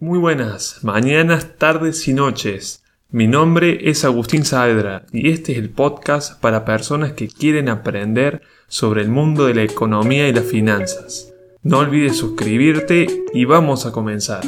Muy buenas, mañanas, tardes y noches. Mi nombre es Agustín Saavedra y este es el podcast para personas que quieren aprender sobre el mundo de la economía y las finanzas. No olvides suscribirte y vamos a comenzar.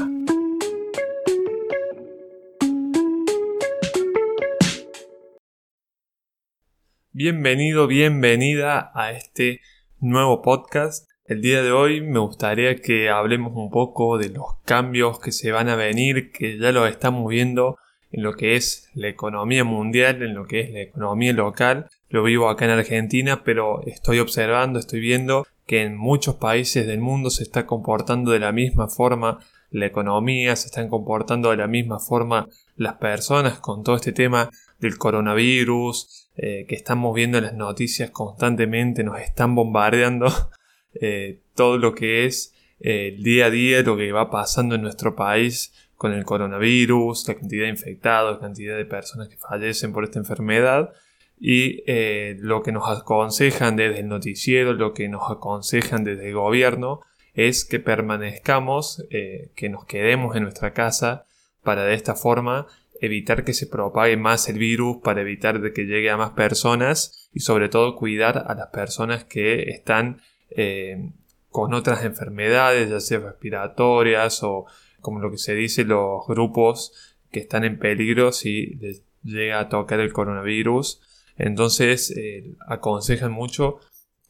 Bienvenido, bienvenida a este nuevo podcast el día de hoy me gustaría que hablemos un poco de los cambios que se van a venir, que ya los estamos viendo en lo que es la economía mundial, en lo que es la economía local. Lo vivo acá en Argentina, pero estoy observando, estoy viendo que en muchos países del mundo se está comportando de la misma forma la economía, se están comportando de la misma forma las personas con todo este tema del coronavirus, eh, que estamos viendo en las noticias constantemente, nos están bombardeando eh, todo lo que es eh, el día a día, lo que va pasando en nuestro país con el coronavirus, la cantidad de infectados, la cantidad de personas que fallecen por esta enfermedad y eh, lo que nos aconsejan desde el noticiero, lo que nos aconsejan desde el gobierno es que permanezcamos, que nos quedemos en nuestra casa para de esta forma evitar que se propague más el virus, para evitar de que llegue a más personas y sobre todo cuidar a las personas que están eh, con otras enfermedades, ya sea respiratorias o como lo que se dice los grupos que están en peligro si les llega a tocar el coronavirus. Entonces eh, aconsejan mucho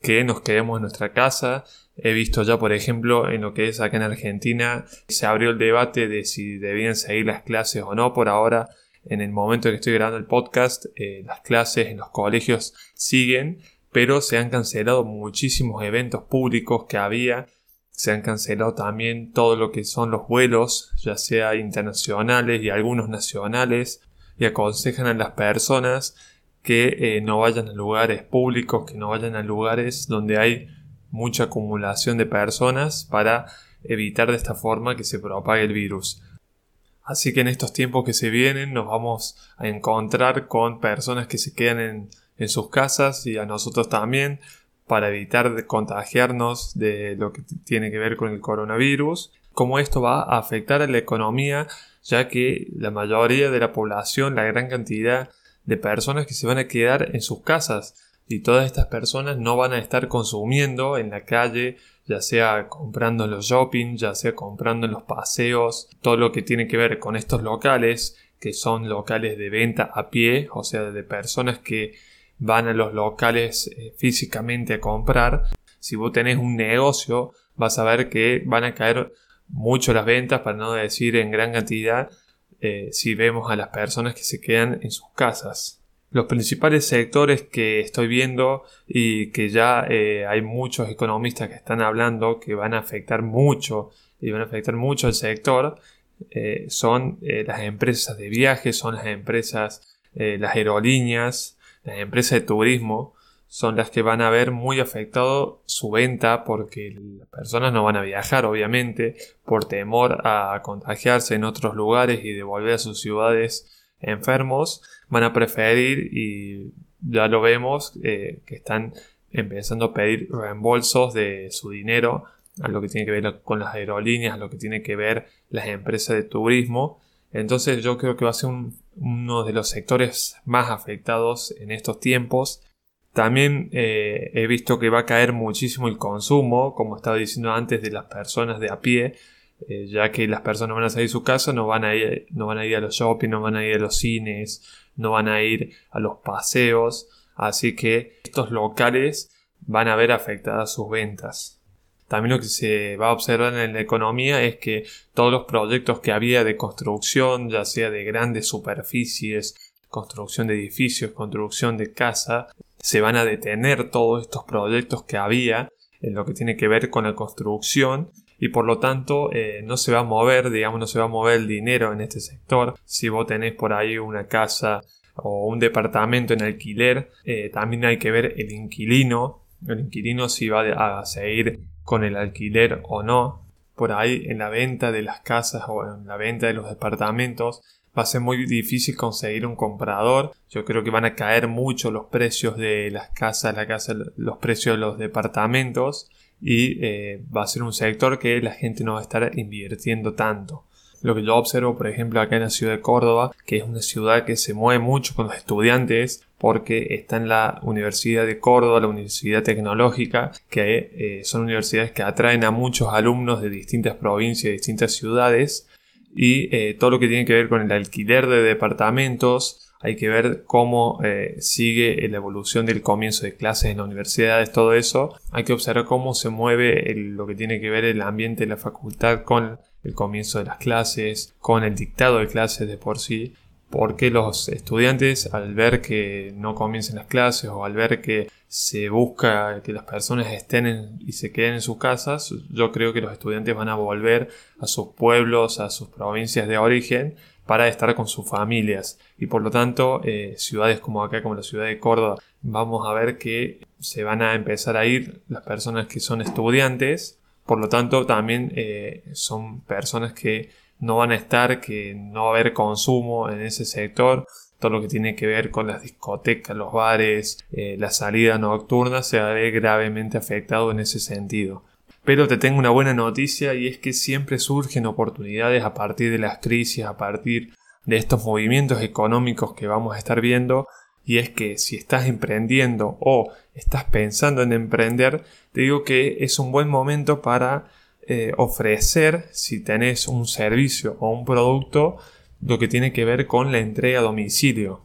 que nos quedemos en nuestra casa. He visto ya, por ejemplo, en lo que es acá en Argentina, se abrió el debate de si debían seguir las clases o no. Por ahora, en el momento que estoy grabando el podcast, eh, las clases en los colegios siguen, pero se han cancelado muchísimos eventos públicos que había, se han cancelado también todo lo que son los vuelos, ya sea internacionales y algunos nacionales, y aconsejan a las personas que eh, no vayan a lugares públicos, que no vayan a lugares donde hay mucha acumulación de personas para evitar de esta forma que se propague el virus. Así que en estos tiempos que se vienen nos vamos a encontrar con personas que se quedan en en sus casas y a nosotros también para evitar contagiarnos de lo que tiene que ver con el coronavirus, cómo esto va a afectar a la economía, ya que la mayoría de la población, la gran cantidad de personas que se van a quedar en sus casas y todas estas personas no van a estar consumiendo en la calle, ya sea comprando en los shopping, ya sea comprando en los paseos, todo lo que tiene que ver con estos locales, que son locales de venta a pie, o sea, de personas que van a los locales eh, físicamente a comprar. Si vos tenés un negocio, vas a ver que van a caer mucho las ventas, para no decir en gran cantidad, eh, si vemos a las personas que se quedan en sus casas. Los principales sectores que estoy viendo y que ya eh, hay muchos economistas que están hablando que van a afectar mucho y van a afectar mucho al sector son las empresas de viajes, son las empresas, las aerolíneas, las empresas de turismo son las que van a ver muy afectado su venta porque las personas no van a viajar obviamente por temor a contagiarse en otros lugares y de volver a sus ciudades enfermos. Van a preferir y ya lo vemos eh, que están empezando a pedir reembolsos de su dinero a lo que tiene que ver con las aerolíneas, a lo que tiene que ver las empresas de turismo entonces yo creo que va a ser uno de los sectores más afectados en estos tiempos. También eh, he visto que va a caer muchísimo el consumo, como estaba diciendo antes, de las personas de a pie, eh, ya que las personas van a salir de su casa, no van, a ir, no van a ir a los shopping, no van a ir a los cines, no van a ir a los paseos, así que estos locales van a ver afectadas sus ventas. También lo que se va a observar en la economía es que todos los proyectos que había de construcción, ya sea de grandes superficies, construcción de edificios, construcción de casa, se van a detener todos estos proyectos que había en lo que tiene que ver con la construcción y por lo tanto eh, no se va a mover, digamos, no se va a mover el dinero en este sector. Si vos tenés por ahí una casa o un departamento en alquiler, eh, también hay que ver el inquilino, el inquilino si va a seguir con el alquiler o no, por ahí en la venta de las casas o en la venta de los departamentos va a ser muy difícil conseguir un comprador. Yo creo que van a caer mucho los precios de las casas, la casa, los precios de los departamentos y eh, va a ser un sector que la gente no va a estar invirtiendo tanto. lo que yo observo, por ejemplo, acá en la ciudad de Córdoba, que es una ciudad que se mueve mucho con los estudiantes, porque está en la Universidad de Córdoba, la Universidad Tecnológica, que eh, son universidades que atraen a muchos alumnos de distintas provincias, distintas ciudades, y eh, todo lo que tiene que ver con el alquiler de departamentos, hay que ver cómo eh, sigue la evolución del comienzo de clases en las universidades, todo eso. Hay que observar cómo se mueve lo que tiene que ver el ambiente de la facultad con el comienzo de las clases, con el dictado de clases de por sí, porque los estudiantes al ver que no comiencen las clases o al ver que se busca que las personas estén y se queden en sus casas, yo creo que los estudiantes van a volver a sus pueblos, a sus provincias de origen para estar con sus familias. Y por lo tanto eh, ciudades como acá como la ciudad de Córdoba vamos a ver que se van a empezar a ir las personas que son estudiantes. Por lo tanto, también eh, son personas que no van a estar, que no va a haber consumo en ese sector. Todo lo que tiene que ver con las discotecas, los bares, eh, la salida nocturna se va a ver gravemente afectado en ese sentido. Pero te tengo una buena noticia y es que siempre surgen oportunidades a partir de las crisis, a partir de estos movimientos económicos que vamos a estar viendo y es que si estás emprendiendo o estás pensando en emprender, te digo que es un buen momento para eh, ofrecer, si tenés un servicio o un producto, lo que tiene que ver con la entrega a domicilio.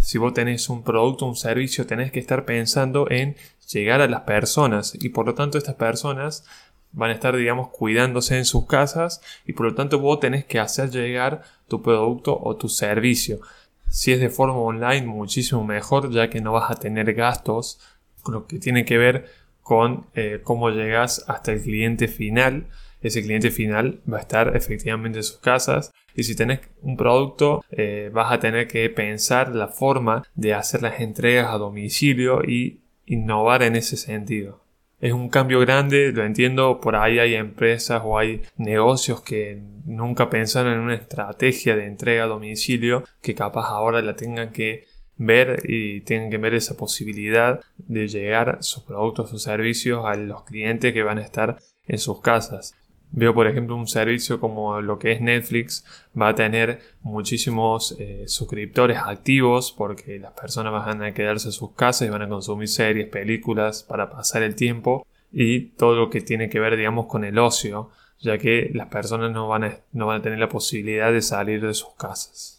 Si vos tenés un producto o un servicio, tenés que estar pensando en llegar a las personas y por lo tanto estas personas van a estar, digamos, cuidándose en sus casas y por lo tanto vos tenés que hacer llegar tu producto o tu servicio. Si es de forma online, muchísimo mejor, ya que no vas a tener gastos, con lo que tiene que ver con eh, cómo llegas hasta el cliente final. Ese cliente final va a estar efectivamente en sus casas. Y si tenés un producto, eh, vas a tener que pensar la forma de hacer las entregas a domicilio y innovar en ese sentido es un cambio grande, lo entiendo, por ahí hay empresas o hay negocios que nunca pensaron en una estrategia de entrega a domicilio que capaz ahora la tengan que ver y tengan que ver esa posibilidad de llegar sus productos o servicios a los clientes que van a estar en sus casas. Veo, por ejemplo, un servicio como lo que es Netflix va a tener muchísimos eh, suscriptores activos porque las personas van a quedarse en sus casas y van a consumir series, películas para pasar el tiempo y todo lo que tiene que ver, digamos, con el ocio, ya que las personas no van a, no van a tener la posibilidad de salir de sus casas.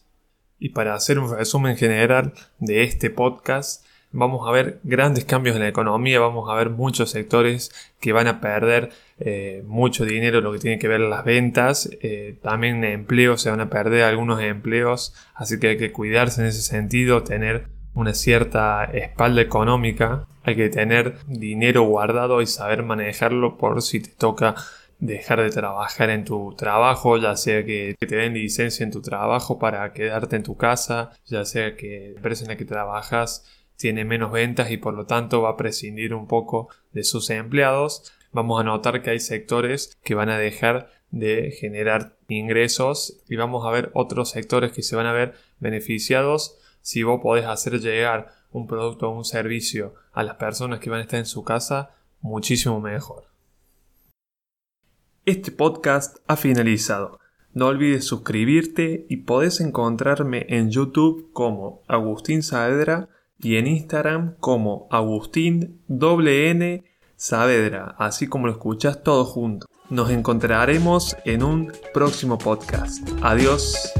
Y para hacer un resumen general de este podcast, vamos a ver grandes cambios en la economía, vamos a ver muchos sectores que van a perder eh, mucho dinero, lo que tiene que ver las ventas, eh, también empleos, se van a perder algunos empleos, así que hay que cuidarse en ese sentido, tener una cierta espalda económica, hay que tener dinero guardado y saber manejarlo por si te toca dejar de trabajar en tu trabajo, ya sea que te den licencia en tu trabajo para quedarte en tu casa, ya sea que la empresa en la que trabajas tiene menos ventas y por lo tanto va a prescindir un poco de sus empleados, vamos a notar que hay sectores que van a dejar de generar ingresos y vamos a ver otros sectores que se van a ver beneficiados si vos podés hacer llegar un producto o un servicio a las personas que van a estar en su casa muchísimo mejor. Este podcast ha finalizado. No olvides suscribirte y podés encontrarme en YouTube como Agustín Saavedra y en Instagram como Agustín N Saavedra, así como lo escuchas todo junto. Nos encontraremos en un próximo podcast. Adiós.